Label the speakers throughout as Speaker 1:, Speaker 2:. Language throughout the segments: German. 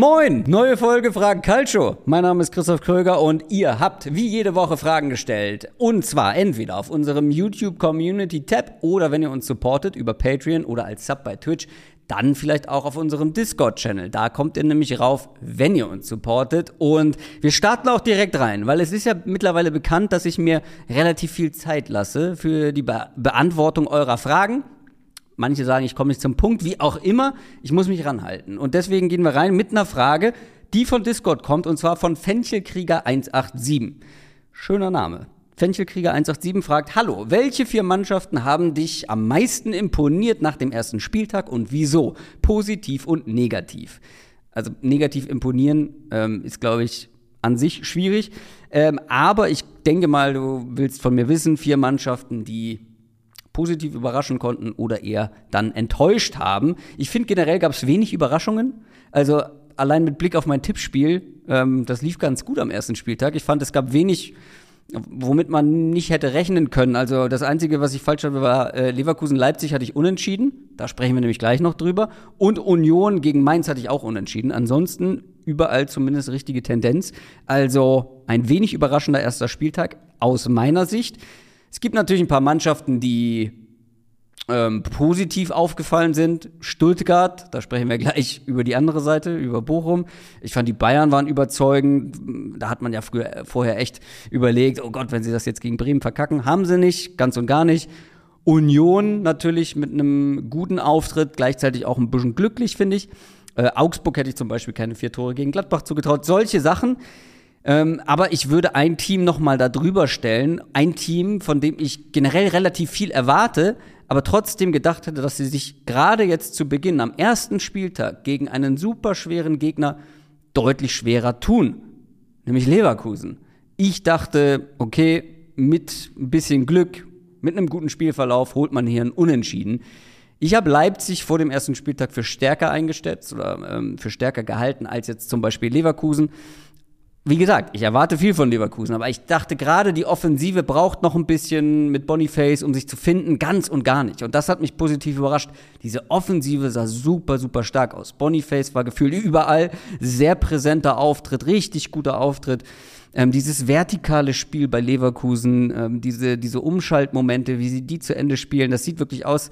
Speaker 1: Moin, neue Folge Fragen Calcio. Mein Name ist Christoph Kröger und ihr habt wie jede Woche Fragen gestellt. Und zwar entweder auf unserem YouTube Community Tab oder wenn ihr uns supportet über Patreon oder als Sub bei Twitch, dann vielleicht auch auf unserem Discord-Channel. Da kommt ihr nämlich rauf, wenn ihr uns supportet. Und wir starten auch direkt rein, weil es ist ja mittlerweile bekannt, dass ich mir relativ viel Zeit lasse für die Be Beantwortung eurer Fragen. Manche sagen, ich komme nicht zum Punkt, wie auch immer. Ich muss mich ranhalten. Und deswegen gehen wir rein mit einer Frage, die von Discord kommt, und zwar von Fenchelkrieger187. Schöner Name. Fenchelkrieger187 fragt, hallo, welche vier Mannschaften haben dich am meisten imponiert nach dem ersten Spieltag und wieso? Positiv und negativ. Also negativ imponieren ähm, ist, glaube ich, an sich schwierig. Ähm, aber ich denke mal, du willst von mir wissen, vier Mannschaften, die positiv überraschen konnten oder eher dann enttäuscht haben. Ich finde generell gab es wenig Überraschungen. Also allein mit Blick auf mein Tippspiel, ähm, das lief ganz gut am ersten Spieltag. Ich fand, es gab wenig, womit man nicht hätte rechnen können. Also das Einzige, was ich falsch hatte, war äh, Leverkusen-Leipzig hatte ich unentschieden. Da sprechen wir nämlich gleich noch drüber. Und Union gegen Mainz hatte ich auch unentschieden. Ansonsten überall zumindest richtige Tendenz. Also ein wenig überraschender erster Spieltag aus meiner Sicht. Es gibt natürlich ein paar Mannschaften, die ähm, positiv aufgefallen sind. Stuttgart, da sprechen wir gleich über die andere Seite, über Bochum. Ich fand, die Bayern waren überzeugend. Da hat man ja früher, äh, vorher echt überlegt, oh Gott, wenn sie das jetzt gegen Bremen verkacken. Haben sie nicht, ganz und gar nicht. Union natürlich mit einem guten Auftritt, gleichzeitig auch ein bisschen glücklich, finde ich. Äh, Augsburg hätte ich zum Beispiel keine vier Tore gegen Gladbach zugetraut. Solche Sachen. Ähm, aber ich würde ein Team noch mal da drüber stellen. Ein Team, von dem ich generell relativ viel erwarte, aber trotzdem gedacht hätte, dass sie sich gerade jetzt zu Beginn am ersten Spieltag gegen einen super schweren Gegner deutlich schwerer tun. Nämlich Leverkusen. Ich dachte, okay, mit ein bisschen Glück, mit einem guten Spielverlauf holt man hier einen Unentschieden. Ich habe Leipzig vor dem ersten Spieltag für stärker eingestellt oder ähm, für stärker gehalten als jetzt zum Beispiel Leverkusen wie gesagt, ich erwarte viel von Leverkusen, aber ich dachte gerade, die Offensive braucht noch ein bisschen mit Boniface, um sich zu finden, ganz und gar nicht. Und das hat mich positiv überrascht. Diese Offensive sah super, super stark aus. Boniface war gefühlt überall, sehr präsenter Auftritt, richtig guter Auftritt. Ähm, dieses vertikale Spiel bei Leverkusen, ähm, diese, diese Umschaltmomente, wie sie die zu Ende spielen, das sieht wirklich aus.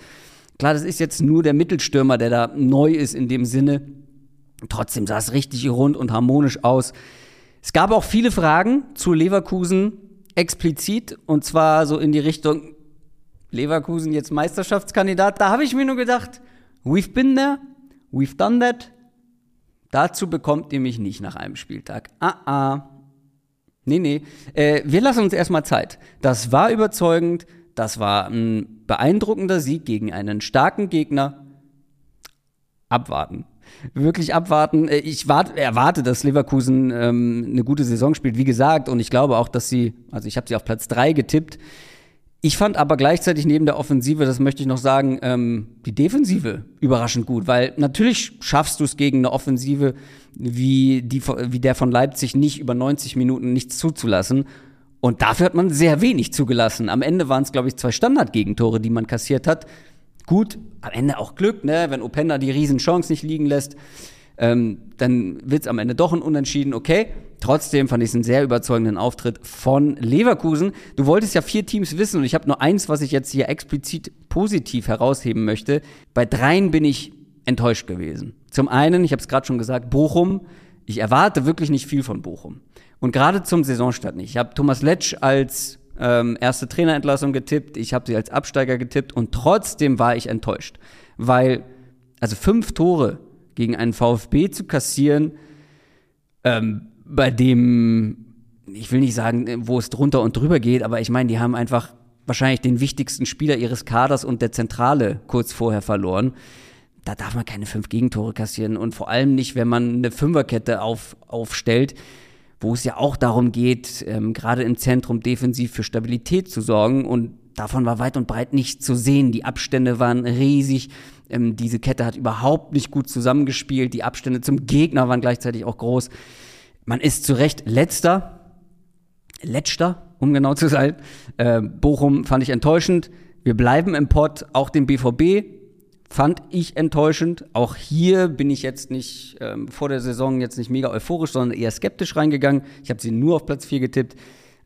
Speaker 1: Klar, das ist jetzt nur der Mittelstürmer, der da neu ist in dem Sinne. Trotzdem sah es richtig rund und harmonisch aus. Es gab auch viele Fragen zu Leverkusen explizit und zwar so in die Richtung Leverkusen jetzt Meisterschaftskandidat. Da habe ich mir nur gedacht, we've been there, we've done that. Dazu bekommt ihr mich nicht nach einem Spieltag. Ah, ah. Nee, nee. Äh, wir lassen uns erstmal Zeit. Das war überzeugend. Das war ein beeindruckender Sieg gegen einen starken Gegner. Abwarten wirklich abwarten. Äh, ich wart, erwarte, dass Leverkusen ähm, eine gute Saison spielt, wie gesagt. Und ich glaube auch, dass sie, also ich habe sie auf Platz 3 getippt. Ich fand aber gleichzeitig neben der Offensive, das möchte ich noch sagen, ähm, die Defensive überraschend gut, weil natürlich schaffst du es gegen eine Offensive wie, die, wie der von Leipzig nicht über 90 Minuten nichts zuzulassen. Und dafür hat man sehr wenig zugelassen. Am Ende waren es, glaube ich, zwei Standardgegentore, die man kassiert hat. Gut, am Ende auch Glück, ne? wenn Openda die Riesenchance nicht liegen lässt, ähm, dann wird es am Ende doch ein Unentschieden, okay. Trotzdem fand ich es einen sehr überzeugenden Auftritt von Leverkusen. Du wolltest ja vier Teams wissen und ich habe nur eins, was ich jetzt hier explizit positiv herausheben möchte. Bei dreien bin ich enttäuscht gewesen. Zum einen, ich habe es gerade schon gesagt, Bochum. Ich erwarte wirklich nicht viel von Bochum. Und gerade zum Saisonstart nicht. Ich habe Thomas Letsch als ähm, erste Trainerentlassung getippt, ich habe sie als Absteiger getippt und trotzdem war ich enttäuscht. Weil, also fünf Tore gegen einen VfB zu kassieren, ähm, bei dem, ich will nicht sagen, wo es drunter und drüber geht, aber ich meine, die haben einfach wahrscheinlich den wichtigsten Spieler ihres Kaders und der Zentrale kurz vorher verloren. Da darf man keine fünf Gegentore kassieren und vor allem nicht, wenn man eine Fünferkette auf, aufstellt wo es ja auch darum geht, ähm, gerade im Zentrum defensiv für Stabilität zu sorgen. Und davon war weit und breit nicht zu sehen. Die Abstände waren riesig. Ähm, diese Kette hat überhaupt nicht gut zusammengespielt. Die Abstände zum Gegner waren gleichzeitig auch groß. Man ist zu Recht letzter, letzter, um genau zu sein. Äh, Bochum fand ich enttäuschend. Wir bleiben im Pott, auch den BVB fand ich enttäuschend. Auch hier bin ich jetzt nicht ähm, vor der Saison jetzt nicht mega euphorisch, sondern eher skeptisch reingegangen. Ich habe sie nur auf Platz 4 getippt.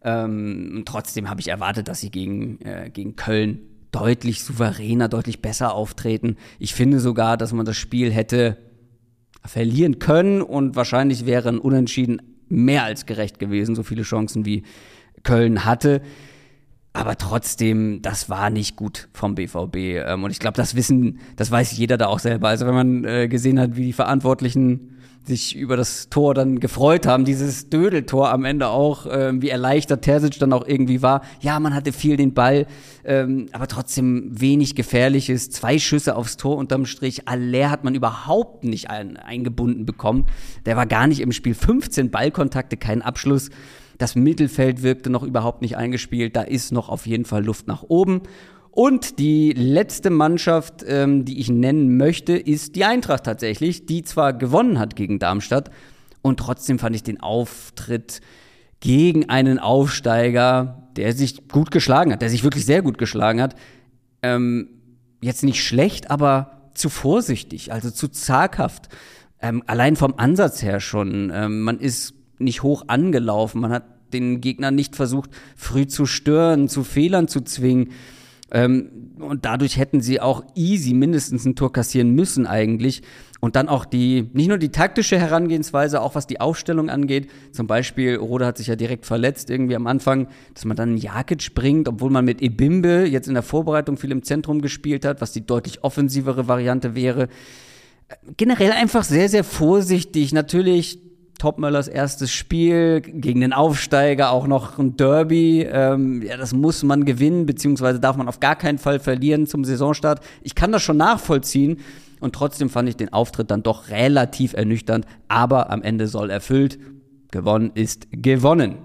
Speaker 1: Ähm, trotzdem habe ich erwartet, dass sie gegen, äh, gegen Köln deutlich souveräner, deutlich besser auftreten. Ich finde sogar, dass man das Spiel hätte verlieren können und wahrscheinlich wäre ein Unentschieden mehr als gerecht gewesen, so viele Chancen wie Köln hatte. Aber trotzdem, das war nicht gut vom BVB. Ähm, und ich glaube, das wissen, das weiß jeder da auch selber. Also wenn man äh, gesehen hat, wie die Verantwortlichen sich über das Tor dann gefreut haben, dieses Dödeltor am Ende auch, äh, wie erleichtert Terzic dann auch irgendwie war. Ja, man hatte viel den Ball, ähm, aber trotzdem wenig Gefährliches. Zwei Schüsse aufs Tor unterm Strich. Aller hat man überhaupt nicht ein, eingebunden bekommen. Der war gar nicht im Spiel. 15 Ballkontakte, kein Abschluss. Das Mittelfeld wirkte noch überhaupt nicht eingespielt. Da ist noch auf jeden Fall Luft nach oben. Und die letzte Mannschaft, ähm, die ich nennen möchte, ist die Eintracht tatsächlich, die zwar gewonnen hat gegen Darmstadt und trotzdem fand ich den Auftritt gegen einen Aufsteiger, der sich gut geschlagen hat, der sich wirklich sehr gut geschlagen hat, ähm, jetzt nicht schlecht, aber zu vorsichtig, also zu zaghaft. Ähm, allein vom Ansatz her schon. Ähm, man ist nicht hoch angelaufen, man hat den Gegner nicht versucht, früh zu stören, zu Fehlern zu zwingen. Ähm, und dadurch hätten sie auch easy mindestens ein Tor kassieren müssen eigentlich. Und dann auch die, nicht nur die taktische Herangehensweise, auch was die Aufstellung angeht. Zum Beispiel, Rode hat sich ja direkt verletzt irgendwie am Anfang, dass man dann Jakic bringt, obwohl man mit Ebimbe jetzt in der Vorbereitung viel im Zentrum gespielt hat, was die deutlich offensivere Variante wäre. Generell einfach sehr, sehr vorsichtig. Natürlich Topmöllers erstes Spiel gegen den Aufsteiger, auch noch ein Derby. Ähm, ja, das muss man gewinnen, beziehungsweise darf man auf gar keinen Fall verlieren zum Saisonstart. Ich kann das schon nachvollziehen. Und trotzdem fand ich den Auftritt dann doch relativ ernüchternd. Aber am Ende soll erfüllt. Gewonnen ist gewonnen.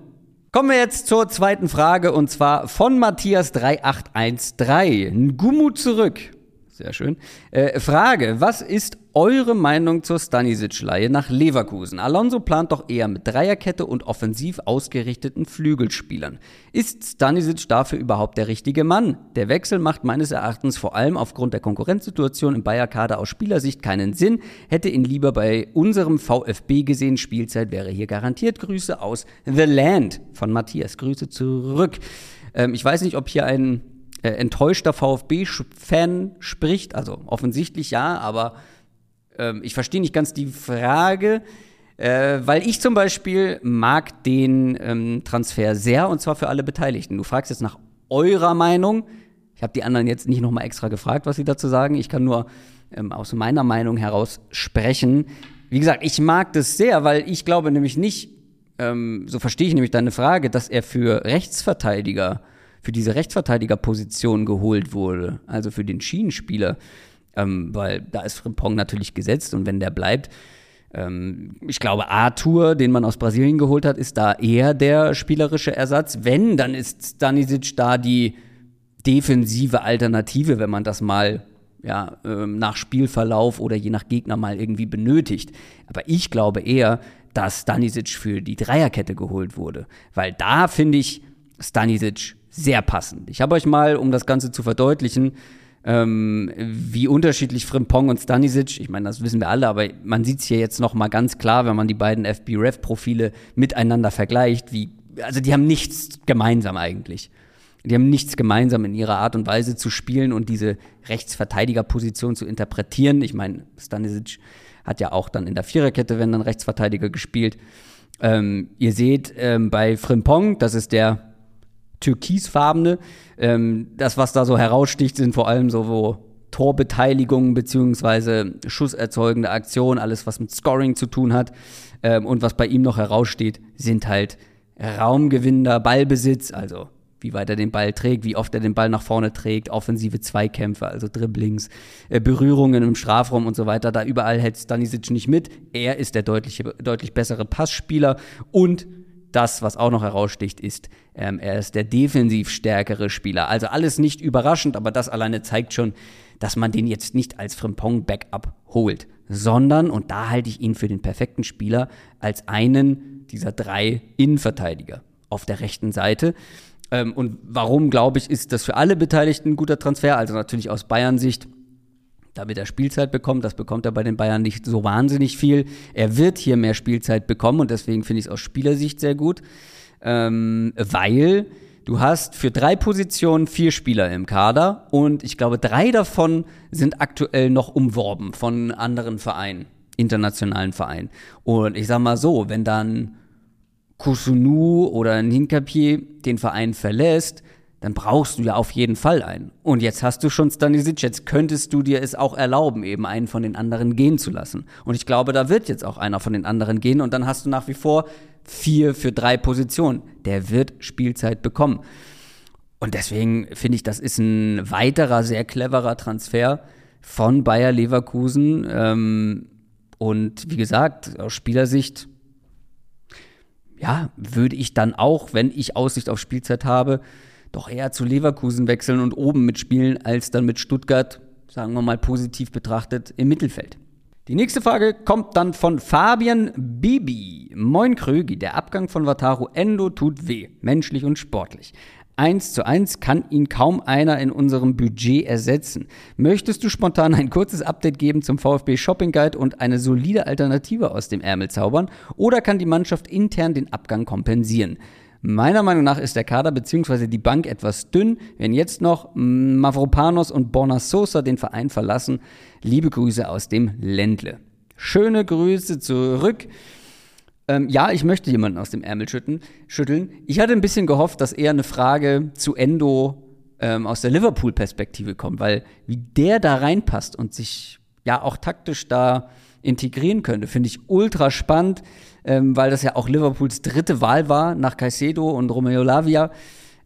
Speaker 1: Kommen wir jetzt zur zweiten Frage und zwar von Matthias 3813. Ngumu zurück. Sehr schön. Äh, Frage: Was ist eure Meinung zur Stanisic-Leihe nach Leverkusen? Alonso plant doch eher mit Dreierkette und offensiv ausgerichteten Flügelspielern. Ist Stanisic dafür überhaupt der richtige Mann? Der Wechsel macht meines Erachtens vor allem aufgrund der Konkurrenzsituation im Bayer-Kader aus Spielersicht keinen Sinn. Hätte ihn lieber bei unserem VfB gesehen. Spielzeit wäre hier garantiert. Grüße aus The Land von Matthias. Grüße zurück. Ähm, ich weiß nicht, ob hier ein äh, enttäuschter VfB-Fan spricht. Also offensichtlich ja, aber ähm, ich verstehe nicht ganz die Frage. Äh, weil ich zum Beispiel mag den ähm, Transfer sehr und zwar für alle Beteiligten. Du fragst jetzt nach eurer Meinung. Ich habe die anderen jetzt nicht nochmal extra gefragt, was sie dazu sagen. Ich kann nur ähm, aus meiner Meinung heraus sprechen. Wie gesagt, ich mag das sehr, weil ich glaube nämlich nicht, ähm, so verstehe ich nämlich deine Frage, dass er für Rechtsverteidiger für diese Rechtsverteidigerposition geholt wurde, also für den Schienenspieler, ähm, weil da ist Frimpong natürlich gesetzt und wenn der bleibt, ähm, ich glaube, Arthur, den man aus Brasilien geholt hat, ist da eher der spielerische Ersatz. Wenn, dann ist Stanisic da die defensive Alternative, wenn man das mal ja, ähm, nach Spielverlauf oder je nach Gegner mal irgendwie benötigt. Aber ich glaube eher, dass Stanisic für die Dreierkette geholt wurde, weil da finde ich Stanisic sehr passend. Ich habe euch mal, um das Ganze zu verdeutlichen, ähm, wie unterschiedlich Frimpong und Stanisic, ich meine, das wissen wir alle, aber man sieht es hier jetzt noch mal ganz klar, wenn man die beiden FB-Ref-Profile miteinander vergleicht, wie, also die haben nichts gemeinsam eigentlich. Die haben nichts gemeinsam in ihrer Art und Weise zu spielen und diese Rechtsverteidigerposition zu interpretieren. Ich meine, Stanisic hat ja auch dann in der Viererkette, wenn dann Rechtsverteidiger gespielt. Ähm, ihr seht ähm, bei Frimpong, das ist der türkisfarbene. Ähm, das, was da so heraussticht, sind vor allem so wo Torbeteiligungen beziehungsweise schusserzeugende Aktionen, alles was mit Scoring zu tun hat. Ähm, und was bei ihm noch heraussteht, sind halt raumgewinnender Ballbesitz, also wie weit er den Ball trägt, wie oft er den Ball nach vorne trägt, offensive Zweikämpfe, also Dribblings, äh, Berührungen im Strafraum und so weiter. Da überall hält Stanisic nicht mit. Er ist der deutlich, deutlich bessere Passspieler und das, was auch noch heraussticht, ist, ähm, er ist der defensiv stärkere Spieler. Also alles nicht überraschend, aber das alleine zeigt schon, dass man den jetzt nicht als Frimpong-Backup holt, sondern, und da halte ich ihn für den perfekten Spieler, als einen dieser drei Innenverteidiger auf der rechten Seite. Ähm, und warum, glaube ich, ist das für alle Beteiligten ein guter Transfer? Also natürlich aus Bayern-Sicht damit er Spielzeit bekommt. Das bekommt er bei den Bayern nicht so wahnsinnig viel. Er wird hier mehr Spielzeit bekommen und deswegen finde ich es aus Spielersicht sehr gut, ähm, weil du hast für drei Positionen vier Spieler im Kader und ich glaube, drei davon sind aktuell noch umworben von anderen Vereinen, internationalen Vereinen. Und ich sag mal so, wenn dann Kusunu oder ein Hinkapier den Verein verlässt, dann brauchst du ja auf jeden Fall einen. Und jetzt hast du schon Stanisic, jetzt könntest du dir es auch erlauben, eben einen von den anderen gehen zu lassen. Und ich glaube, da wird jetzt auch einer von den anderen gehen und dann hast du nach wie vor vier für drei Positionen. Der wird Spielzeit bekommen. Und deswegen finde ich, das ist ein weiterer sehr cleverer Transfer von Bayer Leverkusen. Ähm, und wie gesagt, aus Spielersicht, ja, würde ich dann auch, wenn ich Aussicht auf Spielzeit habe, doch eher zu Leverkusen wechseln und oben mitspielen, als dann mit Stuttgart, sagen wir mal positiv betrachtet, im Mittelfeld. Die nächste Frage kommt dann von Fabian Bibi. Moin Krögi, der Abgang von Wataru Endo tut weh, menschlich und sportlich. Eins zu eins kann ihn kaum einer in unserem Budget ersetzen. Möchtest du spontan ein kurzes Update geben zum VfB Shopping Guide und eine solide Alternative aus dem Ärmel zaubern? Oder kann die Mannschaft intern den Abgang kompensieren? Meiner Meinung nach ist der Kader bzw. die Bank etwas dünn. Wenn jetzt noch Mavropanos und Borna Sosa den Verein verlassen, liebe Grüße aus dem Ländle. Schöne Grüße zurück. Ähm, ja, ich möchte jemanden aus dem Ärmel schütteln. Ich hatte ein bisschen gehofft, dass eher eine Frage zu Endo ähm, aus der Liverpool-Perspektive kommt, weil wie der da reinpasst und sich ja auch taktisch da integrieren könnte, finde ich ultra spannend ähm, weil das ja auch Liverpools dritte Wahl war nach Caicedo und Romeo Lavia,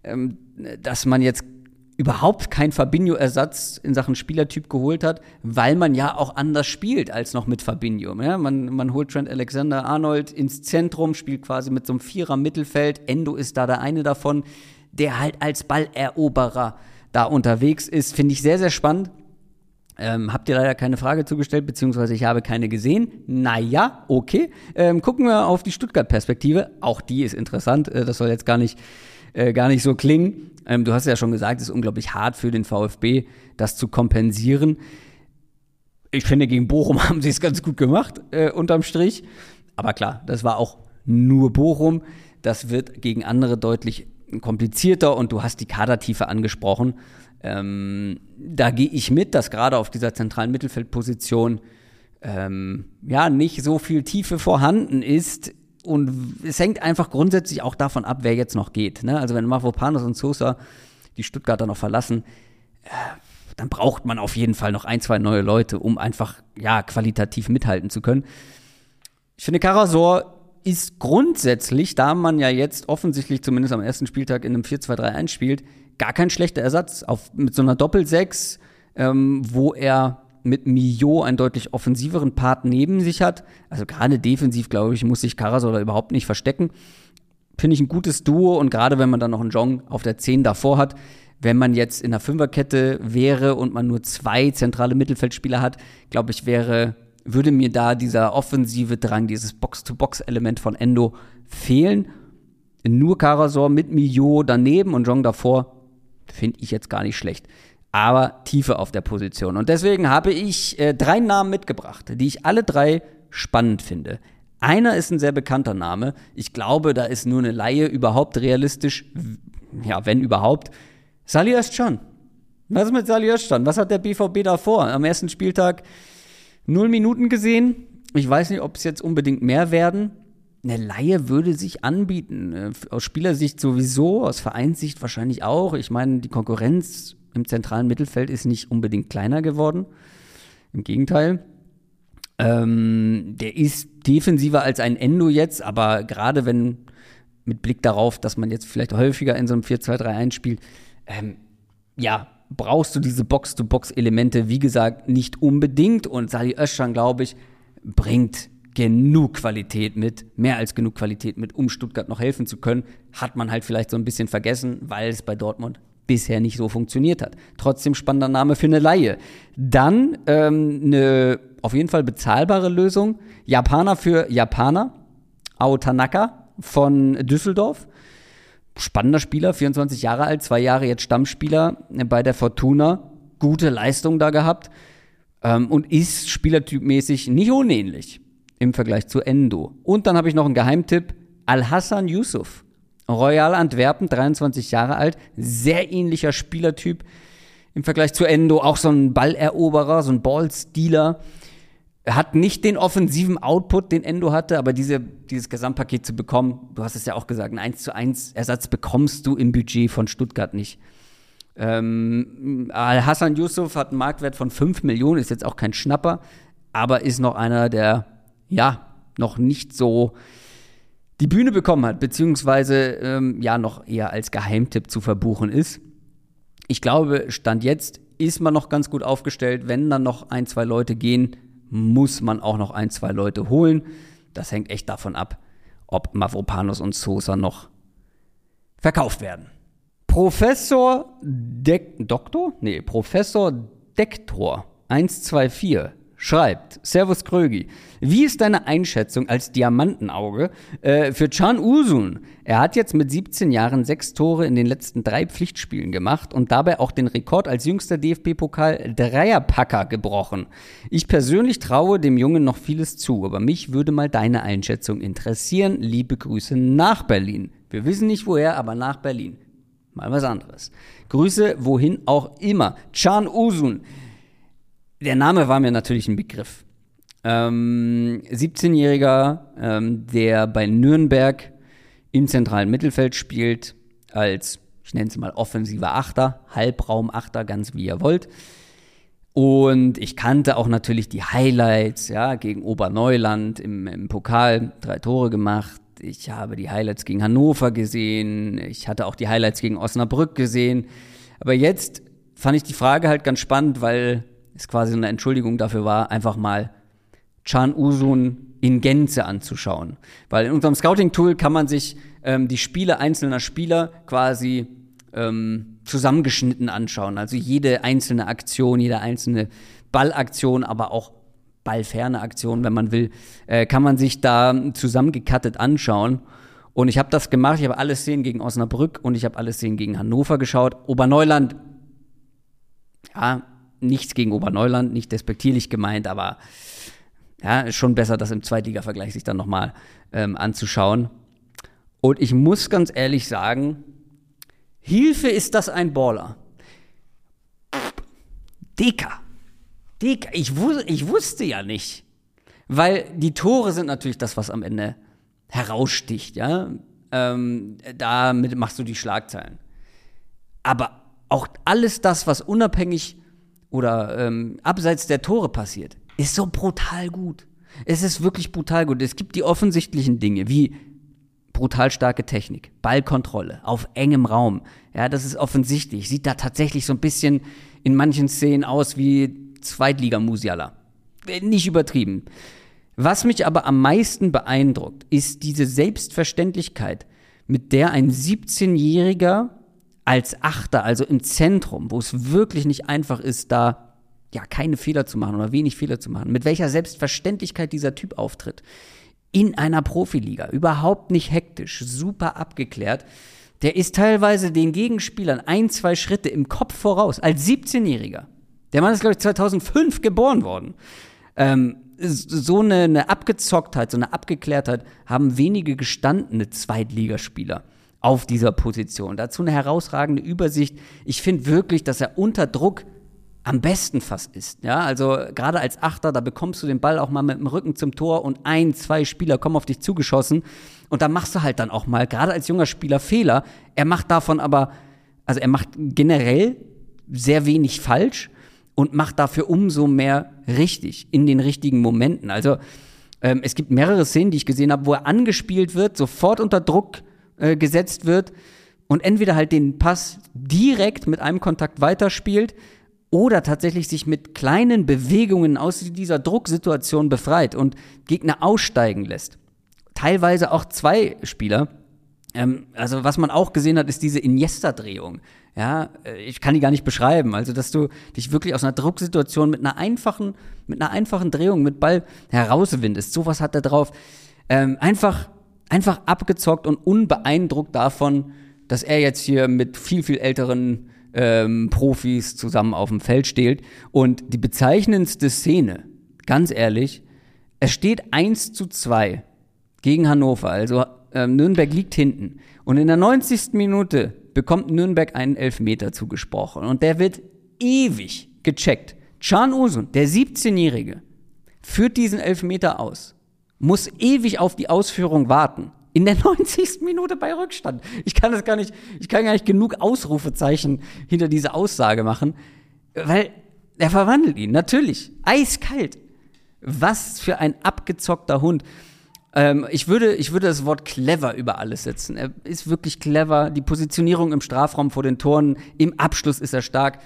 Speaker 1: ähm, dass man jetzt überhaupt kein Fabinho-Ersatz in Sachen Spielertyp geholt hat, weil man ja auch anders spielt als noch mit Fabinho. Ja, man, man holt Trent Alexander-Arnold ins Zentrum, spielt quasi mit so einem Vierer-Mittelfeld. Endo ist da der eine davon, der halt als Balleroberer da unterwegs ist. Finde ich sehr, sehr spannend. Ähm, habt ihr leider keine Frage zugestellt, beziehungsweise ich habe keine gesehen. Naja, okay. Ähm, gucken wir auf die Stuttgart-Perspektive. Auch die ist interessant. Äh, das soll jetzt gar nicht, äh, gar nicht so klingen. Ähm, du hast ja schon gesagt, es ist unglaublich hart für den VfB, das zu kompensieren. Ich finde, gegen Bochum haben sie es ganz gut gemacht, äh, unterm Strich. Aber klar, das war auch nur Bochum. Das wird gegen andere deutlich komplizierter und du hast die Kadertiefe angesprochen. Ähm, da gehe ich mit, dass gerade auf dieser zentralen Mittelfeldposition ähm, ja nicht so viel Tiefe vorhanden ist. Und es hängt einfach grundsätzlich auch davon ab, wer jetzt noch geht. Ne? Also wenn Mavropanos und Sosa die Stuttgarter noch verlassen, äh, dann braucht man auf jeden Fall noch ein, zwei neue Leute, um einfach ja qualitativ mithalten zu können. Ich finde, Karasor ist grundsätzlich, da man ja jetzt offensichtlich zumindest am ersten Spieltag in einem 4-2-3-1 spielt, gar kein schlechter Ersatz. Auf, mit so einer Doppel-6, ähm, wo er mit Mio einen deutlich offensiveren Part neben sich hat. Also gerade defensiv, glaube ich, muss sich Karasor überhaupt nicht verstecken. Finde ich ein gutes Duo und gerade wenn man dann noch einen Jong auf der 10 davor hat, wenn man jetzt in der Fünferkette wäre und man nur zwei zentrale Mittelfeldspieler hat, glaube ich, wäre, würde mir da dieser offensive Drang, dieses Box-to-Box-Element von Endo fehlen. Nur Karasor mit Mio daneben und Jong davor Finde ich jetzt gar nicht schlecht. Aber Tiefe auf der Position. Und deswegen habe ich äh, drei Namen mitgebracht, die ich alle drei spannend finde. Einer ist ein sehr bekannter Name. Ich glaube, da ist nur eine Laie überhaupt realistisch. Ja, wenn überhaupt. Sali Özcan. Was ist mit Sali Özcan? Was hat der BVB da vor? Am ersten Spieltag null Minuten gesehen. Ich weiß nicht, ob es jetzt unbedingt mehr werden eine Laie würde sich anbieten. Äh, aus Spielersicht sowieso, aus Vereinssicht wahrscheinlich auch. Ich meine, die Konkurrenz im zentralen Mittelfeld ist nicht unbedingt kleiner geworden. Im Gegenteil. Ähm, der ist defensiver als ein Endo jetzt, aber gerade wenn mit Blick darauf, dass man jetzt vielleicht häufiger in so einem 4-2-3-1 spielt, ähm, ja, brauchst du diese Box-to-Box-Elemente, wie gesagt, nicht unbedingt. Und Sali Özcan, glaube ich, bringt genug Qualität mit, mehr als genug Qualität mit, um Stuttgart noch helfen zu können, hat man halt vielleicht so ein bisschen vergessen, weil es bei Dortmund bisher nicht so funktioniert hat. Trotzdem spannender Name für eine Laie. Dann ähm, eine auf jeden Fall bezahlbare Lösung. Japaner für Japaner. Ao Tanaka von Düsseldorf. Spannender Spieler, 24 Jahre alt, zwei Jahre jetzt Stammspieler bei der Fortuna. Gute Leistung da gehabt ähm, und ist spielertypmäßig nicht unähnlich im Vergleich zu Endo. Und dann habe ich noch einen Geheimtipp, Al-Hassan Yusuf. Royal Antwerpen, 23 Jahre alt, sehr ähnlicher Spielertyp im Vergleich zu Endo, auch so ein Balleroberer, so ein Ballstealer. Er hat nicht den offensiven Output, den Endo hatte, aber diese, dieses Gesamtpaket zu bekommen, du hast es ja auch gesagt, ein 1 zu 1 Ersatz bekommst du im Budget von Stuttgart nicht. Ähm, Hassan Yusuf hat einen Marktwert von 5 Millionen, ist jetzt auch kein Schnapper, aber ist noch einer, der ja noch nicht so die Bühne bekommen hat, beziehungsweise ähm, ja noch eher als Geheimtipp zu verbuchen ist. Ich glaube, Stand jetzt ist man noch ganz gut aufgestellt. Wenn dann noch ein, zwei Leute gehen, muss man auch noch ein, zwei Leute holen. Das hängt echt davon ab, ob Mavropanos und Sosa noch verkauft werden. Professor Dek? Nee, Professor Dektor 124 schreibt, Servus Krögi, wie ist deine Einschätzung als Diamantenauge äh, für Can Usun? Er hat jetzt mit 17 Jahren sechs Tore in den letzten drei Pflichtspielen gemacht und dabei auch den Rekord als jüngster DFB-Pokal-Dreierpacker gebrochen. Ich persönlich traue dem Jungen noch vieles zu, aber mich würde mal deine Einschätzung interessieren. Liebe Grüße nach Berlin. Wir wissen nicht woher, aber nach Berlin. Mal was anderes. Grüße wohin auch immer. Can Usun der Name war mir natürlich ein Begriff. Ähm, 17-Jähriger, ähm, der bei Nürnberg im zentralen Mittelfeld spielt, als, ich nenne es mal, offensiver Achter, Halbraum-Achter, ganz wie ihr wollt. Und ich kannte auch natürlich die Highlights, ja, gegen Oberneuland im, im Pokal, drei Tore gemacht. Ich habe die Highlights gegen Hannover gesehen. Ich hatte auch die Highlights gegen Osnabrück gesehen. Aber jetzt fand ich die Frage halt ganz spannend, weil es quasi eine Entschuldigung dafür war, einfach mal Chan Usun in Gänze anzuschauen. Weil in unserem Scouting-Tool kann man sich ähm, die Spiele einzelner Spieler quasi ähm, zusammengeschnitten anschauen. Also jede einzelne Aktion, jede einzelne Ballaktion, aber auch ballferne Aktion, wenn man will, äh, kann man sich da zusammengekattet anschauen. Und ich habe das gemacht, ich habe alles Szenen gegen Osnabrück und ich habe alles Szenen gegen Hannover geschaut. Oberneuland, ja, nichts gegen Oberneuland, nicht despektierlich gemeint, aber ja, ist schon besser, das im Zweitliga-Vergleich sich dann nochmal ähm, anzuschauen. Und ich muss ganz ehrlich sagen, Hilfe ist das ein Baller. Deka. Deka. Ich, wus ich wusste ja nicht. Weil die Tore sind natürlich das, was am Ende heraussticht, ja. Ähm, damit machst du die Schlagzeilen. Aber auch alles das, was unabhängig oder ähm, abseits der Tore passiert, ist so brutal gut. Es ist wirklich brutal gut. Es gibt die offensichtlichen Dinge wie brutal starke Technik, Ballkontrolle auf engem Raum. Ja, das ist offensichtlich. Sieht da tatsächlich so ein bisschen in manchen Szenen aus wie Zweitliga-Musiala. Nicht übertrieben. Was mich aber am meisten beeindruckt, ist diese Selbstverständlichkeit, mit der ein 17-Jähriger als Achter, also im Zentrum, wo es wirklich nicht einfach ist, da ja keine Fehler zu machen oder wenig Fehler zu machen, mit welcher Selbstverständlichkeit dieser Typ auftritt. In einer Profiliga, überhaupt nicht hektisch, super abgeklärt. Der ist teilweise den Gegenspielern ein, zwei Schritte im Kopf voraus, als 17-Jähriger. Der Mann ist, glaube ich, 2005 geboren worden. Ähm, so eine, eine Abgezocktheit, so eine Abgeklärtheit haben wenige gestandene Zweitligaspieler auf dieser Position. Dazu eine herausragende Übersicht. Ich finde wirklich, dass er unter Druck am besten fast ist. Ja, also gerade als Achter, da bekommst du den Ball auch mal mit dem Rücken zum Tor und ein, zwei Spieler kommen auf dich zugeschossen und da machst du halt dann auch mal, gerade als junger Spieler, Fehler. Er macht davon aber, also er macht generell sehr wenig falsch und macht dafür umso mehr richtig in den richtigen Momenten. Also ähm, es gibt mehrere Szenen, die ich gesehen habe, wo er angespielt wird, sofort unter Druck äh, gesetzt wird und entweder halt den Pass direkt mit einem Kontakt weiterspielt oder tatsächlich sich mit kleinen Bewegungen aus dieser Drucksituation befreit und Gegner aussteigen lässt. Teilweise auch zwei Spieler. Ähm, also was man auch gesehen hat, ist diese Iniesta-Drehung. Ja, äh, ich kann die gar nicht beschreiben. Also, dass du dich wirklich aus einer Drucksituation mit einer einfachen, mit einer einfachen Drehung mit Ball herauswindest. Sowas hat er drauf. Ähm, einfach einfach abgezockt und unbeeindruckt davon, dass er jetzt hier mit viel, viel älteren ähm, Profis zusammen auf dem Feld steht. Und die bezeichnendste Szene, ganz ehrlich, es steht 1 zu 2 gegen Hannover. Also ähm, Nürnberg liegt hinten. Und in der 90. Minute bekommt Nürnberg einen Elfmeter zugesprochen. Und der wird ewig gecheckt. Can Usun, der 17-Jährige, führt diesen Elfmeter aus, muss ewig auf die Ausführung warten. In der 90. Minute bei Rückstand. Ich kann das gar nicht, ich kann gar nicht genug Ausrufezeichen hinter diese Aussage machen, weil er verwandelt ihn, natürlich. Eiskalt. Was für ein abgezockter Hund. Ähm, ich, würde, ich würde das Wort clever über alles setzen. Er ist wirklich clever. Die Positionierung im Strafraum vor den Toren, im Abschluss ist er stark.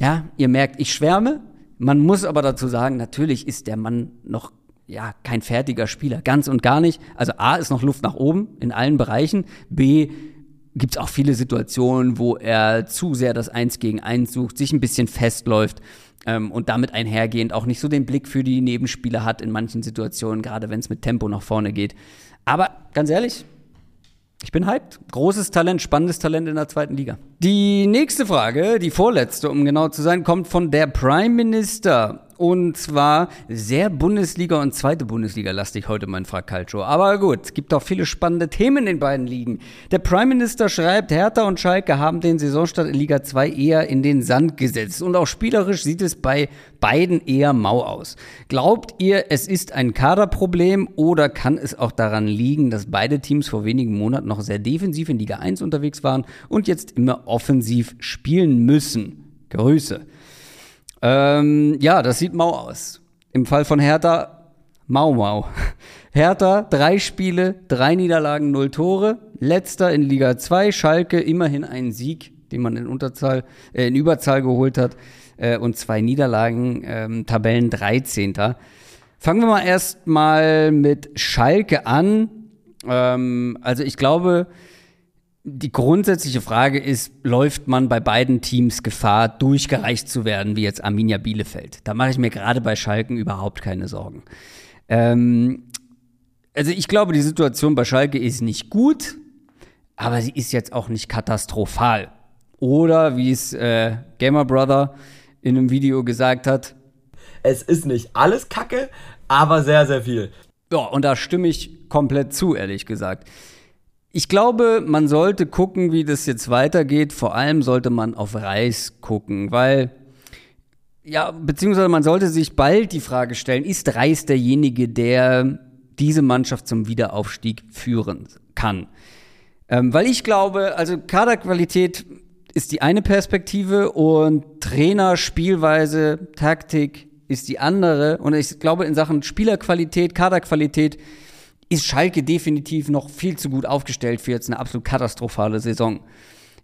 Speaker 1: Ja, ihr merkt, ich schwärme. Man muss aber dazu sagen, natürlich ist der Mann noch ja, kein fertiger Spieler, ganz und gar nicht. Also A ist noch Luft nach oben in allen Bereichen. B gibt es auch viele Situationen, wo er zu sehr das Eins gegen Eins sucht, sich ein bisschen festläuft ähm, und damit einhergehend auch nicht so den Blick für die Nebenspieler hat in manchen Situationen, gerade wenn es mit Tempo nach vorne geht. Aber ganz ehrlich, ich bin hyped. Großes Talent, spannendes Talent in der zweiten Liga. Die nächste Frage, die vorletzte, um genau zu sein, kommt von der Prime Minister. Und zwar sehr Bundesliga und zweite Bundesliga lastig heute mein Frag Calcio. Aber gut, es gibt auch viele spannende Themen in den beiden Ligen. Der Prime Minister schreibt, Hertha und Schalke haben den Saisonstart in Liga 2 eher in den Sand gesetzt. Und auch spielerisch sieht es bei beiden eher mau aus. Glaubt ihr, es ist ein Kaderproblem oder kann es auch daran liegen, dass beide Teams vor wenigen Monaten noch sehr defensiv in Liga 1 unterwegs waren und jetzt immer offensiv spielen müssen? Grüße. Ähm, ja, das sieht mau aus. Im Fall von Hertha, mau mau. Hertha, drei Spiele, drei Niederlagen, null Tore. Letzter in Liga 2, Schalke, immerhin einen Sieg, den man in, Unterzahl, äh, in Überzahl geholt hat. Äh, und zwei Niederlagen, ähm, Tabellen 13. Fangen wir mal erst mal mit Schalke an. Ähm, also ich glaube, die grundsätzliche Frage ist, läuft man bei beiden Teams Gefahr, durchgereicht zu werden, wie jetzt Arminia Bielefeld? Da mache ich mir gerade bei Schalken überhaupt keine Sorgen. Ähm, also ich glaube, die Situation bei Schalke ist nicht gut, aber sie ist jetzt auch nicht katastrophal. Oder wie es äh, Gamer Brother in einem Video gesagt hat.
Speaker 2: Es ist nicht alles Kacke, aber sehr, sehr viel.
Speaker 1: Ja, und da stimme ich komplett zu, ehrlich gesagt. Ich glaube, man sollte gucken, wie das jetzt weitergeht. Vor allem sollte man auf Reis gucken, weil ja, beziehungsweise man sollte sich bald die Frage stellen, ist Reis derjenige, der diese Mannschaft zum Wiederaufstieg führen kann? Ähm, weil ich glaube, also Kaderqualität ist die eine Perspektive und Trainer, Spielweise, Taktik ist die andere. Und ich glaube, in Sachen Spielerqualität, Kaderqualität ist Schalke definitiv noch viel zu gut aufgestellt für jetzt eine absolut katastrophale Saison.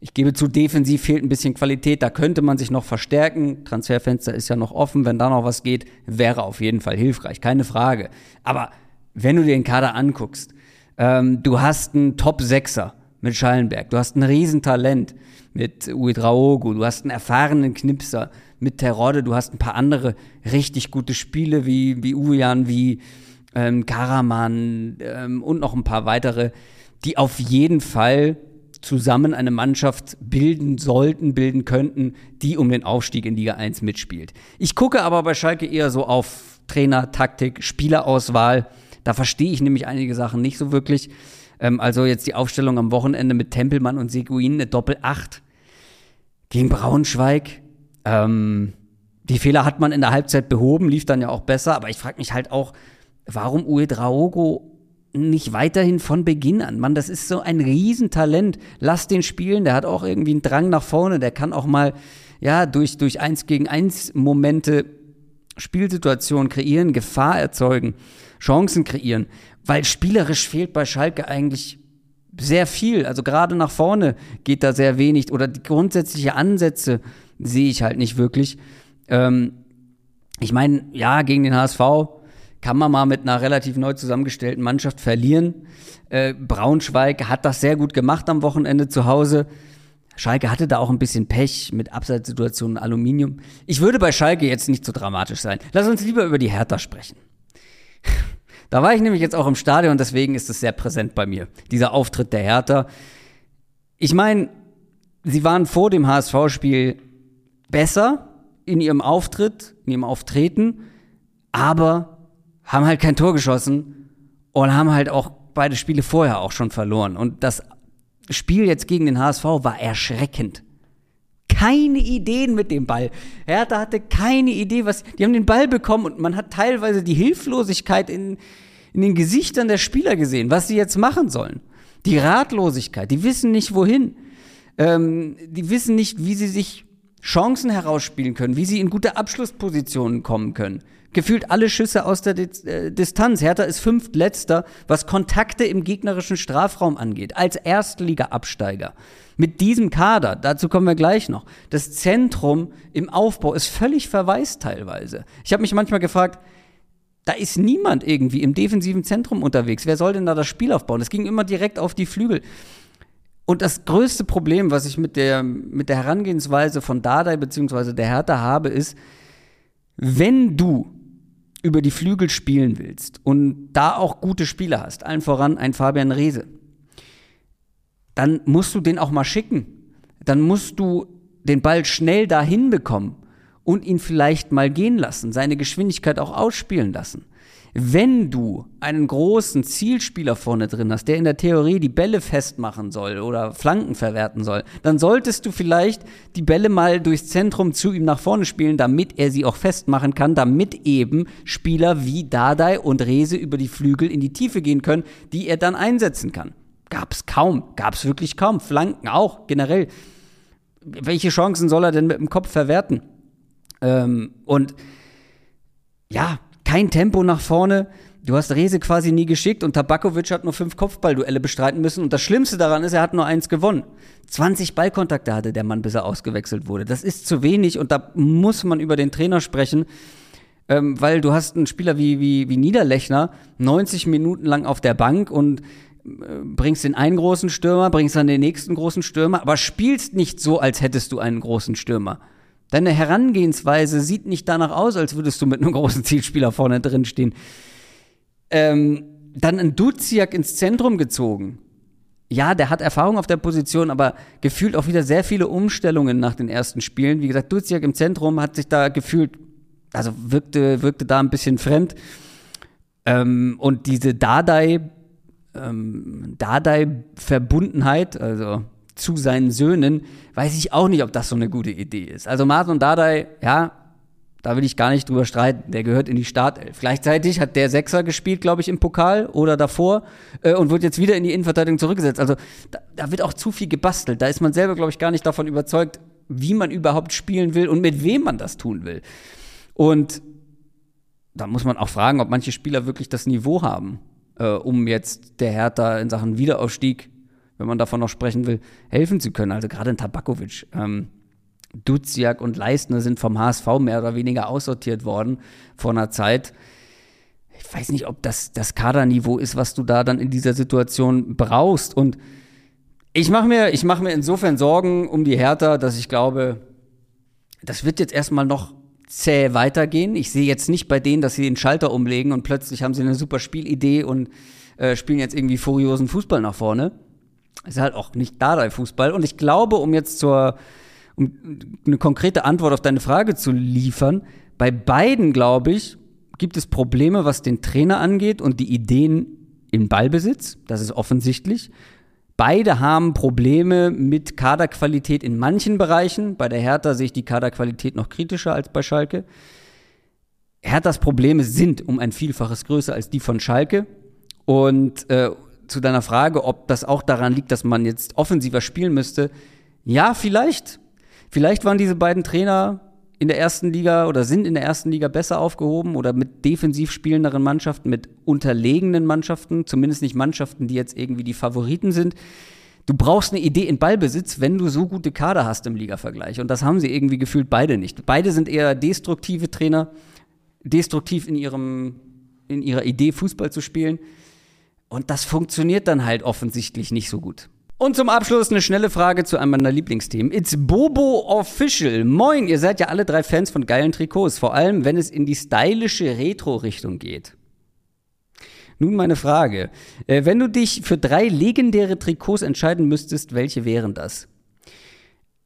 Speaker 1: Ich gebe zu, defensiv fehlt ein bisschen Qualität, da könnte man sich noch verstärken. Transferfenster ist ja noch offen, wenn da noch was geht, wäre auf jeden Fall hilfreich, keine Frage. Aber wenn du dir den Kader anguckst, ähm, du hast einen Top-Sechser mit Schallenberg, du hast ein Riesentalent mit Uedraogo, du hast einen erfahrenen Knipser mit Terodde, du hast ein paar andere richtig gute Spiele wie, wie Ujan, wie ähm, Karaman ähm, und noch ein paar weitere, die auf jeden Fall zusammen eine Mannschaft bilden sollten, bilden könnten, die um den Aufstieg in Liga 1 mitspielt. Ich gucke aber bei Schalke eher so auf Trainer, Taktik, Spielerauswahl. Da verstehe ich nämlich einige Sachen nicht so wirklich. Ähm, also jetzt die Aufstellung am Wochenende mit Tempelmann und Seguin, eine Doppel-8 gegen Braunschweig. Ähm, die Fehler hat man in der Halbzeit behoben, lief dann ja auch besser, aber ich frage mich halt auch, warum Uedraogo nicht weiterhin von Beginn an? Mann, das ist so ein Riesentalent. Lass den spielen, der hat auch irgendwie einen Drang nach vorne, der kann auch mal, ja, durch, durch eins gegen eins Momente Spielsituationen kreieren, Gefahr erzeugen, Chancen kreieren, weil spielerisch fehlt bei Schalke eigentlich sehr viel. Also gerade nach vorne geht da sehr wenig oder die grundsätzliche Ansätze sehe ich halt nicht wirklich. Ähm, ich meine, ja, gegen den HSV kann man mal mit einer relativ neu zusammengestellten Mannschaft verlieren. Äh, Braunschweig hat das sehr gut gemacht am Wochenende zu Hause. Schalke hatte da auch ein bisschen Pech mit Abseitssituationen Aluminium. Ich würde bei Schalke jetzt nicht so dramatisch sein. Lass uns lieber über die Hertha sprechen. Da war ich nämlich jetzt auch im Stadion, deswegen ist es sehr präsent bei mir, dieser Auftritt der Hertha. Ich meine, sie waren vor dem HSV-Spiel besser in ihrem Auftritt, in ihrem Auftreten, aber haben halt kein Tor geschossen und haben halt auch beide Spiele vorher auch schon verloren. Und das Spiel jetzt gegen den HSV war erschreckend. Keine Ideen mit dem Ball. Hertha hatte keine Idee, was. Die haben den Ball bekommen und man hat teilweise die Hilflosigkeit in, in den Gesichtern der Spieler gesehen, was sie jetzt machen sollen. Die Ratlosigkeit, die wissen nicht wohin. Ähm, die wissen nicht, wie sie sich Chancen herausspielen können, wie sie in gute Abschlusspositionen kommen können. Gefühlt alle Schüsse aus der äh, Distanz. Hertha ist fünftletzter, was Kontakte im gegnerischen Strafraum angeht, als Erstliga-Absteiger. Mit diesem Kader, dazu kommen wir gleich noch, das Zentrum im Aufbau ist völlig verwaist teilweise. Ich habe mich manchmal gefragt, da ist niemand irgendwie im defensiven Zentrum unterwegs. Wer soll denn da das Spiel aufbauen? Das ging immer direkt auf die Flügel. Und das größte Problem, was ich mit der, mit der Herangehensweise von Dardai bzw. der Hertha habe, ist, wenn du über die Flügel spielen willst und da auch gute Spieler hast, allen voran ein Fabian Reese, dann musst du den auch mal schicken. Dann musst du den Ball schnell dahin bekommen und ihn vielleicht mal gehen lassen, seine Geschwindigkeit auch ausspielen lassen. Wenn du einen großen Zielspieler vorne drin hast, der in der Theorie die Bälle festmachen soll oder Flanken verwerten soll, dann solltest du vielleicht die Bälle mal durchs Zentrum zu ihm nach vorne spielen, damit er sie auch festmachen kann, damit eben Spieler wie Dardai und Rese über die Flügel in die Tiefe gehen können, die er dann einsetzen kann. Gab's kaum, gab's wirklich kaum. Flanken auch, generell. Welche Chancen soll er denn mit dem Kopf verwerten? Ähm, und ja, kein Tempo nach vorne. Du hast Rese quasi nie geschickt und Tabakovic hat nur fünf Kopfballduelle bestreiten müssen. Und das Schlimmste daran ist, er hat nur eins gewonnen. 20 Ballkontakte hatte der Mann, bis er ausgewechselt wurde. Das ist zu wenig und da muss man über den Trainer sprechen. Ähm, weil du hast einen Spieler wie, wie, wie Niederlechner 90 Minuten lang auf der Bank und äh, bringst den einen großen Stürmer, bringst dann den nächsten großen Stürmer, aber spielst nicht so, als hättest du einen großen Stürmer. Deine Herangehensweise sieht nicht danach aus, als würdest du mit einem großen Zielspieler vorne drin stehen. Ähm, dann ein Duziak ins Zentrum gezogen. Ja, der hat Erfahrung auf der Position, aber gefühlt auch wieder sehr viele Umstellungen nach den ersten Spielen. Wie gesagt, Duziak im Zentrum hat sich da gefühlt, also wirkte, wirkte da ein bisschen fremd. Ähm, und diese Dardai, ähm, Dardai-Verbundenheit, also zu seinen Söhnen, weiß ich auch nicht, ob das so eine gute Idee ist. Also Martin Dardai, ja, da will ich gar nicht drüber streiten. Der gehört in die Startelf. Gleichzeitig hat der Sechser gespielt, glaube ich, im Pokal oder davor äh, und wird jetzt wieder in die Innenverteidigung zurückgesetzt. Also da, da wird auch zu viel gebastelt. Da ist man selber, glaube ich, gar nicht davon überzeugt, wie man überhaupt spielen will und mit wem man das tun will. Und da muss man auch fragen, ob manche Spieler wirklich das Niveau haben, äh, um jetzt der Hertha in Sachen Wiederaufstieg wenn man davon noch sprechen will, helfen zu können. Also gerade in Tabakovic. Ähm, Duziak und Leistner sind vom HSV mehr oder weniger aussortiert worden vor einer Zeit. Ich weiß nicht, ob das das Kaderniveau ist, was du da dann in dieser Situation brauchst. Und ich mache mir, mach mir insofern Sorgen um die Hertha, dass ich glaube, das wird jetzt erstmal noch zäh weitergehen. Ich sehe jetzt nicht bei denen, dass sie den Schalter umlegen und plötzlich haben sie eine super Spielidee und äh, spielen jetzt irgendwie furiosen Fußball nach vorne. Ist halt auch nicht Dardai-Fußball. Und ich glaube, um jetzt zur, um eine konkrete Antwort auf deine Frage zu liefern, bei beiden, glaube ich, gibt es Probleme, was den Trainer angeht und die Ideen im Ballbesitz. Das ist offensichtlich. Beide haben Probleme mit Kaderqualität in manchen Bereichen. Bei der Hertha sehe ich die Kaderqualität noch kritischer als bei Schalke. Herthas Probleme sind um ein Vielfaches größer als die von Schalke. Und äh, zu deiner Frage, ob das auch daran liegt, dass man jetzt offensiver spielen müsste. Ja, vielleicht. Vielleicht waren diese beiden Trainer in der ersten Liga oder sind in der ersten Liga besser aufgehoben oder mit defensiv spielenderen Mannschaften, mit unterlegenen Mannschaften, zumindest nicht Mannschaften, die jetzt irgendwie die Favoriten sind. Du brauchst eine Idee in Ballbesitz, wenn du so gute Kader hast im Ligavergleich. Und das haben sie irgendwie gefühlt beide nicht. Beide sind eher destruktive Trainer, destruktiv in ihrem, in ihrer Idee, Fußball zu spielen. Und das funktioniert dann halt offensichtlich nicht so gut. Und zum Abschluss eine schnelle Frage zu einem meiner Lieblingsthemen. It's Bobo Official. Moin, ihr seid ja alle drei Fans von geilen Trikots, vor allem wenn es in die stylische Retro-Richtung geht. Nun meine Frage. Äh, wenn du dich für drei legendäre Trikots entscheiden müsstest, welche wären das?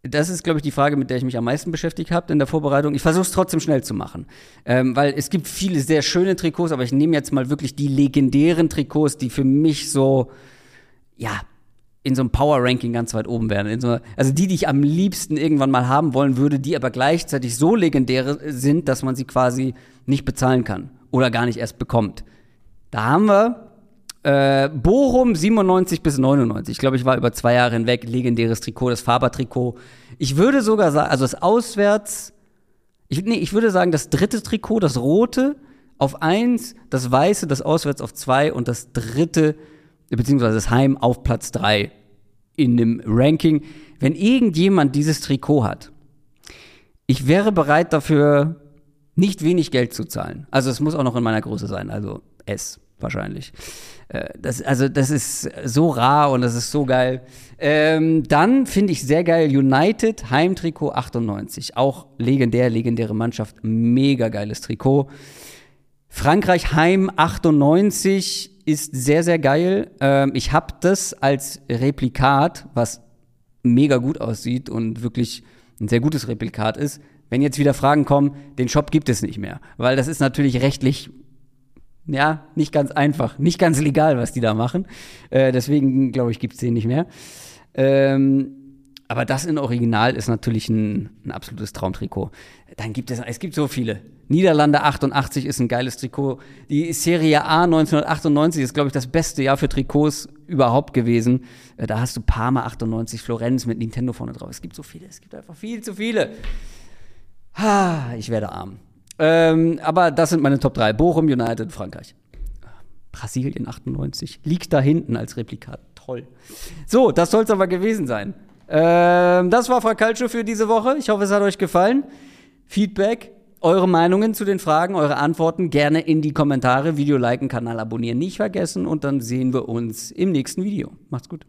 Speaker 1: Das ist, glaube ich, die Frage, mit der ich mich am meisten beschäftigt habe in der Vorbereitung. Ich versuche es trotzdem schnell zu machen, ähm, weil es gibt viele sehr schöne Trikots, aber ich nehme jetzt mal wirklich die legendären Trikots, die für mich so, ja, in so einem Power-Ranking ganz weit oben wären. So, also die, die ich am liebsten irgendwann mal haben wollen würde, die aber gleichzeitig so legendär sind, dass man sie quasi nicht bezahlen kann oder gar nicht erst bekommt. Da haben wir äh, Bochum 97 bis 99. Ich glaube, ich war über zwei Jahre hinweg. Legendäres Trikot, das Faber-Trikot. Ich würde sogar sagen, also das Auswärts, ich, nee, ich würde sagen, das dritte Trikot, das rote, auf eins, das weiße, das Auswärts auf zwei und das dritte, beziehungsweise das Heim auf Platz drei in dem Ranking. Wenn irgendjemand dieses Trikot hat, ich wäre bereit dafür, nicht wenig Geld zu zahlen. Also es muss auch noch in meiner Größe sein, also S wahrscheinlich. Äh, das, also das ist so rar und das ist so geil. Ähm, dann finde ich sehr geil United Heimtrikot 98. Auch legendär, legendäre Mannschaft. Mega geiles Trikot. Frankreich Heim 98 ist sehr, sehr geil. Ähm, ich habe das als Replikat, was mega gut aussieht und wirklich ein sehr gutes Replikat ist. Wenn jetzt wieder Fragen kommen, den Shop gibt es nicht mehr, weil das ist natürlich rechtlich ja, nicht ganz einfach, nicht ganz legal, was die da machen. Äh, deswegen, glaube ich, gibt es den nicht mehr. Ähm, aber das in Original ist natürlich ein, ein, absolutes Traumtrikot. Dann gibt es, es gibt so viele. Niederlande 88 ist ein geiles Trikot. Die Serie A 1998 ist, glaube ich, das beste Jahr für Trikots überhaupt gewesen. Äh, da hast du Parma 98, Florenz mit Nintendo vorne drauf. Es gibt so viele, es gibt einfach viel zu viele. Ha, ich werde arm. Ähm, aber das sind meine Top 3. Bochum, United, Frankreich. Brasilien 98. Liegt da hinten als Replikat. Toll. So, das soll es aber gewesen sein. Ähm, das war Fracalcio für diese Woche. Ich hoffe, es hat euch gefallen. Feedback, eure Meinungen zu den Fragen, eure Antworten gerne in die Kommentare. Video liken, Kanal abonnieren nicht vergessen und dann sehen wir uns im nächsten Video. Macht's gut.